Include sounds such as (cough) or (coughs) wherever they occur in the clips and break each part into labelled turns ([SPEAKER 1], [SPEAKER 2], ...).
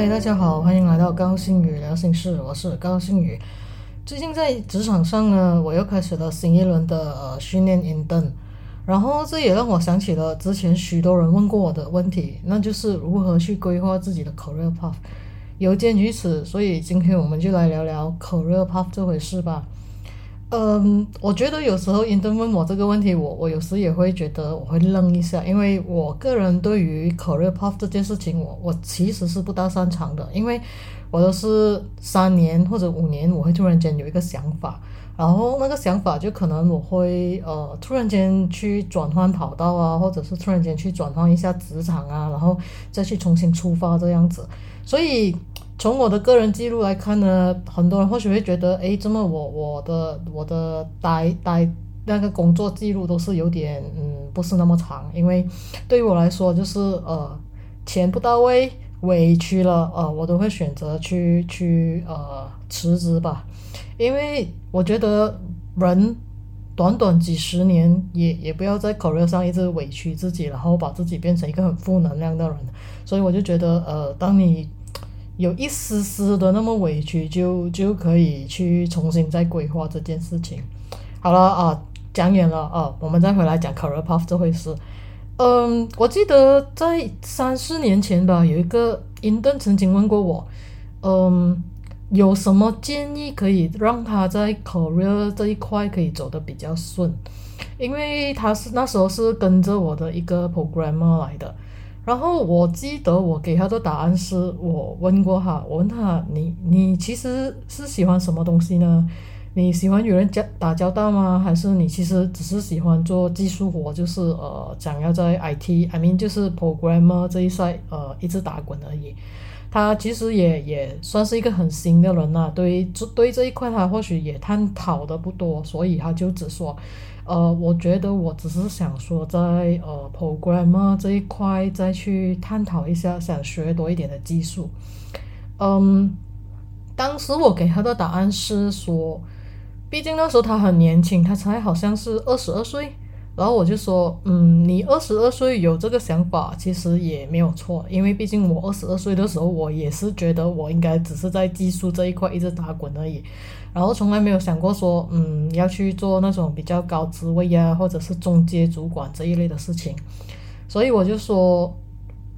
[SPEAKER 1] 嗨，大家好，欢迎来到高星宇聊心事，我是高星宇。最近在职场上呢，我又开始了新一轮的呃训练 in den，，然后这也让我想起了之前许多人问过我的问题，那就是如何去规划自己的 career path。有鉴于此，所以今天我们就来聊聊 career path 这回事吧。嗯，我觉得有时候英登问我这个问题，我我有时也会觉得我会愣一下，因为我个人对于 career path 这件事情，我我其实是不大擅长的，因为我都是三年或者五年，我会突然间有一个想法，然后那个想法就可能我会呃突然间去转换跑道啊，或者是突然间去转换一下职场啊，然后再去重新出发这样子，所以。从我的个人记录来看呢，很多人或许会觉得，哎，这么我我的我的待待那个工作记录都是有点嗯不是那么长，因为对于我来说就是呃钱不到位，委屈了，呃我都会选择去去呃辞职吧，因为我觉得人短短几十年也也不要在口热上一直委屈自己，然后把自己变成一个很负能量的人，所以我就觉得呃当你。有一丝丝的那么委屈，就就可以去重新再规划这件事情。好了啊，讲远了啊，我们再回来讲 career path 这回事。嗯，我记得在三四年前吧，有一个 intern 曾经问过我，嗯，有什么建议可以让他在 career 这一块可以走得比较顺？因为他是那时候是跟着我的一个 programmer 来的。然后我记得我给他的答案是我问过哈，我问他你你其实是喜欢什么东西呢？你喜欢与人交打交道吗？还是你其实只是喜欢做技术活，就是呃想要在 IT，I mean 就是 programmer 这一赛呃一直打滚而已。他其实也也算是一个很新的人呐，对这对这一块他或许也探讨的不多，所以他就只说。呃，我觉得我只是想说，在呃 programmer 这一块再去探讨一下，想学多一点的技术。嗯，当时我给他的答案是说，毕竟那时候他很年轻，他才好像是二十二岁。然后我就说，嗯，你二十二岁有这个想法，其实也没有错，因为毕竟我二十二岁的时候，我也是觉得我应该只是在技术这一块一直打滚而已。然后从来没有想过说，嗯，要去做那种比较高职位呀，或者是中阶主管这一类的事情。所以我就说，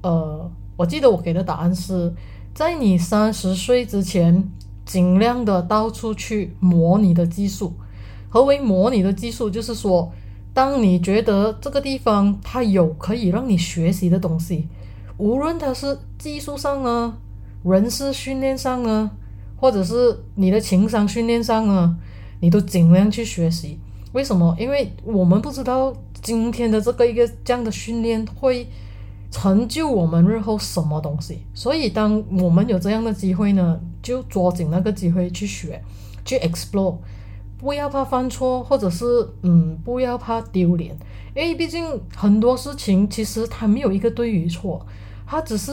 [SPEAKER 1] 呃，我记得我给的答案是，在你三十岁之前，尽量的到处去磨你的技术。何为磨你的技术？就是说，当你觉得这个地方它有可以让你学习的东西，无论它是技术上呢，人事训练上呢。或者是你的情商训练上呢，你都尽量去学习。为什么？因为我们不知道今天的这个一个这样的训练会成就我们日后什么东西。所以，当我们有这样的机会呢，就抓紧那个机会去学，去 explore，不要怕犯错，或者是嗯，不要怕丢脸。因为毕竟很多事情其实它没有一个对与错，它只是。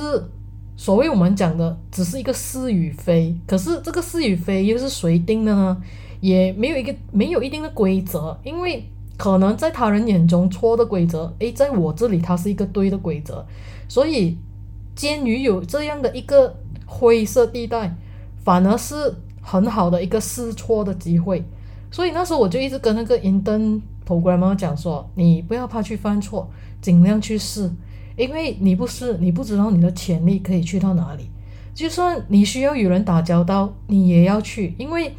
[SPEAKER 1] 所谓我们讲的只是一个是与非，可是这个是与非又是谁定的呢？也没有一个没有一定的规则，因为可能在他人眼中错的规则，诶，在我这里它是一个对的规则，所以鉴于有这样的一个灰色地带，反而是很好的一个试错的机会。所以那时候我就一直跟那个 intern programmer 讲说，你不要怕去犯错，尽量去试。因为你不是，你不知道你的潜力可以去到哪里。就算你需要与人打交道，你也要去，因为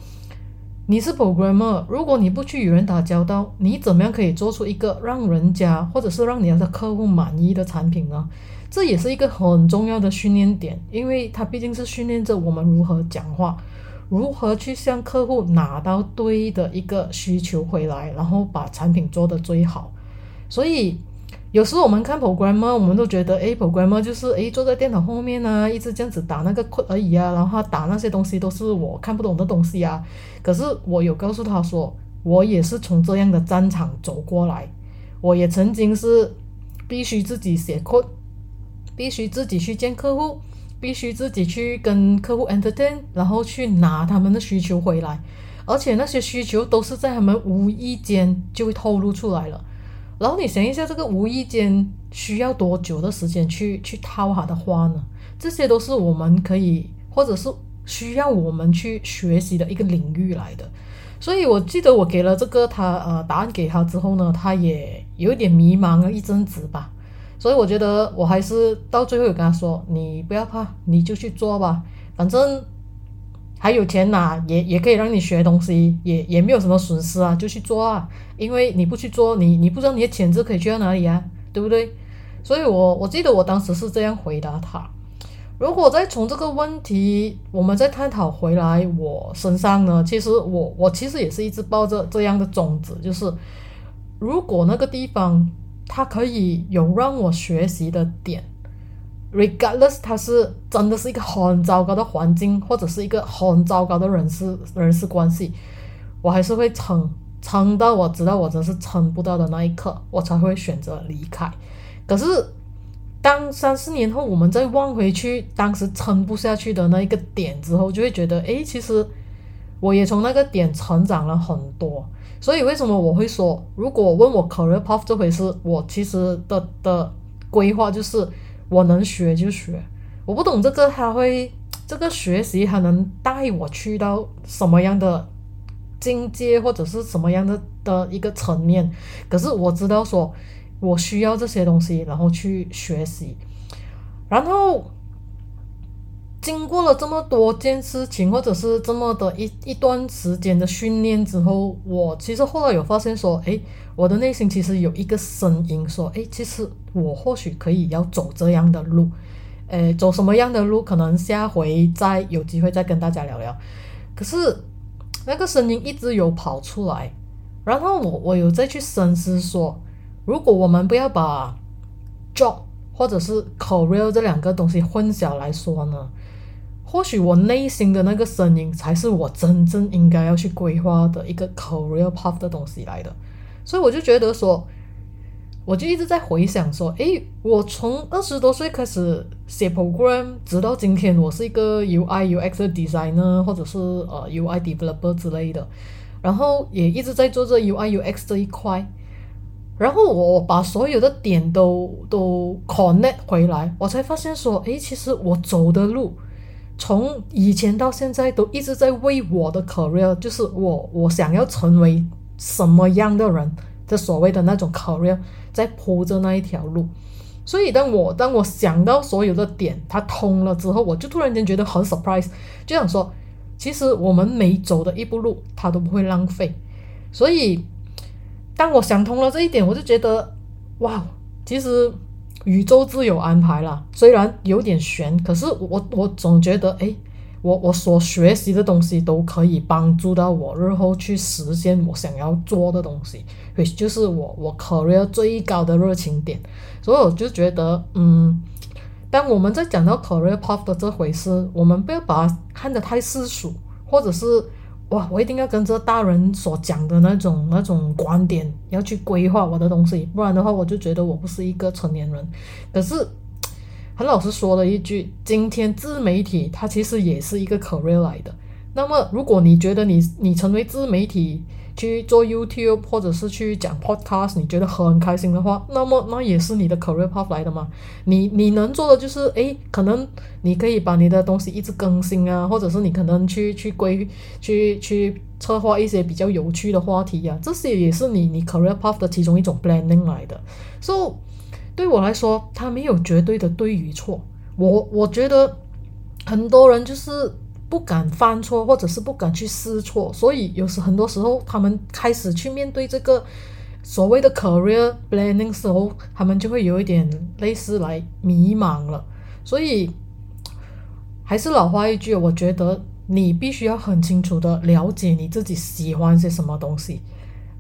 [SPEAKER 1] 你是 programmer。如果你不去与人打交道，你怎么样可以做出一个让人家或者是让你的客户满意的产品呢？这也是一个很重要的训练点，因为它毕竟是训练着我们如何讲话，如何去向客户拿到对的一个需求回来，然后把产品做得最好。所以。有时候我们看 programmer，我们都觉得，哎，programmer 就是哎坐在电脑后面啊，一直这样子打那个 code 而已啊，然后他打那些东西都是我看不懂的东西啊。可是我有告诉他说，我也是从这样的战场走过来，我也曾经是必须自己写 code，必须自己去见客户，必须自己去跟客户 entertain，然后去拿他们的需求回来，而且那些需求都是在他们无意间就会透露出来了。然后你想一下，这个无意间需要多久的时间去去套他的话呢？这些都是我们可以，或者是需要我们去学习的一个领域来的。所以我记得我给了这个他呃答案给他之后呢，他也有点迷茫了一阵子吧。所以我觉得我还是到最后跟他说：“你不要怕，你就去做吧，反正还有钱拿，也也可以让你学东西，也也没有什么损失啊，就去做啊。因为你不去做，你你不知道你的潜质可以去到哪里啊，对不对？所以我我记得我当时是这样回答他。如果再从这个问题我们再探讨回来我身上呢，其实我我其实也是一直抱着这样的种子，就是如果那个地方。它可以有让我学习的点，regardless，它是真的是一个很糟糕的环境，或者是一个很糟糕的人事人事关系，我还是会撑撑到我知道我真是撑不到的那一刻，我才会选择离开。可是，当三四年后我们再望回去当时撑不下去的那一个点之后，就会觉得，诶，其实我也从那个点成长了很多。所以为什么我会说，如果问我 career path 这回事，我其实的的规划就是我能学就学，我不懂这个他会这个学习还能带我去到什么样的境界或者是什么样的的一个层面，可是我知道说我需要这些东西，然后去学习，然后。经过了这么多件事情，或者是这么的一一段时间的训练之后，我其实后来有发现说，哎，我的内心其实有一个声音说，哎，其实我或许可以要走这样的路，诶，走什么样的路，可能下回再有机会再跟大家聊聊。可是那个声音一直有跑出来，然后我我有再去深思说，如果我们不要把 job 或者是 career 这两个东西混淆来说呢？或许我内心的那个声音才是我真正应该要去规划的一个 career path 的东西来的，所以我就觉得说，我就一直在回想说，诶，我从二十多岁开始写 program，直到今天，我是一个 UI UX 的 designer 或者是呃 UI developer 之类的，然后也一直在做这 UI UX 这一块，然后我把所有的点都都 connect 回来，我才发现说，诶，其实我走的路。从以前到现在都一直在为我的 career，就是我我想要成为什么样的人的所谓的那种 career，在铺着那一条路。所以当我当我想到所有的点它通了之后，我就突然间觉得很 surprise，就想说，其实我们每走的一步路，它都不会浪费。所以当我想通了这一点，我就觉得，哇，其实。宇宙自有安排啦，虽然有点悬，可是我我总觉得，哎，我我所学习的东西都可以帮助到我日后去实现我想要做的东西，也就是我我 career 最高的热情点。所以我就觉得，嗯，当我们在讲到 career path 的这回事，我们不要把它看得太世俗，或者是。哇！我一定要跟着大人所讲的那种那种观点，要去规划我的东西，不然的话，我就觉得我不是一个成年人。可是，很老实说了一句，今天自媒体它其实也是一个 career 来的。那么，如果你觉得你你成为自媒体，去做 YouTube 或者是去讲 Podcast，你觉得很开心的话，那么那也是你的 career path 来的嘛？你你能做的就是，诶，可能你可以把你的东西一直更新啊，或者是你可能去去规去去策划一些比较有趣的话题呀，这些也是你你 career path 的其中一种 planning 来的。所以对我来说，它没有绝对的对与错。我我觉得很多人就是。不敢犯错，或者是不敢去试错，所以有时很多时候，他们开始去面对这个所谓的 career planning 时候，他们就会有一点类似来迷茫了。所以还是老话一句，我觉得你必须要很清楚的了解你自己喜欢些什么东西，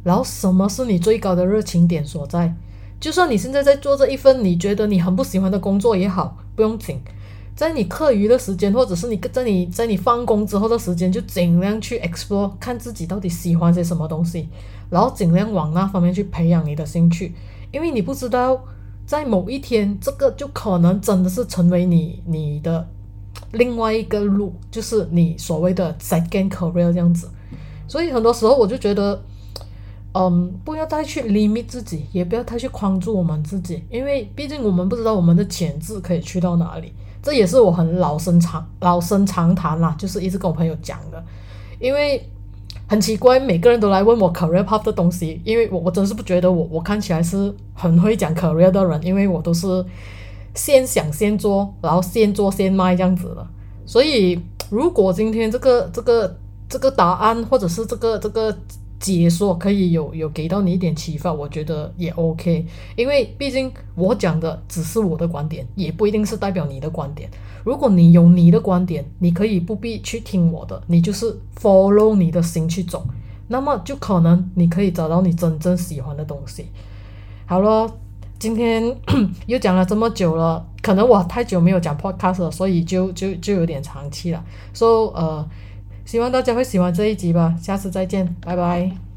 [SPEAKER 1] 然后什么是你最高的热情点所在。就算你现在在做这一份你觉得你很不喜欢的工作也好，不用紧。在你课余的时间，或者是你在你在你放工之后的时间，就尽量去 explore，看自己到底喜欢些什么东西，然后尽量往那方面去培养你的兴趣，因为你不知道在某一天，这个就可能真的是成为你你的另外一个路，就是你所谓的 second career 这样子。所以很多时候我就觉得，嗯，不要太去 limit 自己，也不要太去框住我们自己，因为毕竟我们不知道我们的潜质可以去到哪里。这也是我很老生常老生常谈啦，就是一直跟我朋友讲的。因为很奇怪，每个人都来问我 career path 的东西，因为我我真是不觉得我我看起来是很会讲 career 的人，因为我都是先想先做，然后先做先卖这样子的。所以如果今天这个这个这个答案，或者是这个这个。解说可以有有给到你一点启发，我觉得也 OK，因为毕竟我讲的只是我的观点，也不一定是代表你的观点。如果你有你的观点，你可以不必去听我的，你就是 follow 你的心去走，那么就可能你可以找到你真正喜欢的东西。好了，今天 (coughs) 又讲了这么久了，可能我太久没有讲 podcast 了，所以就就就有点长期了。So 呃。希望大家会喜欢这一集吧，下次再见，拜拜。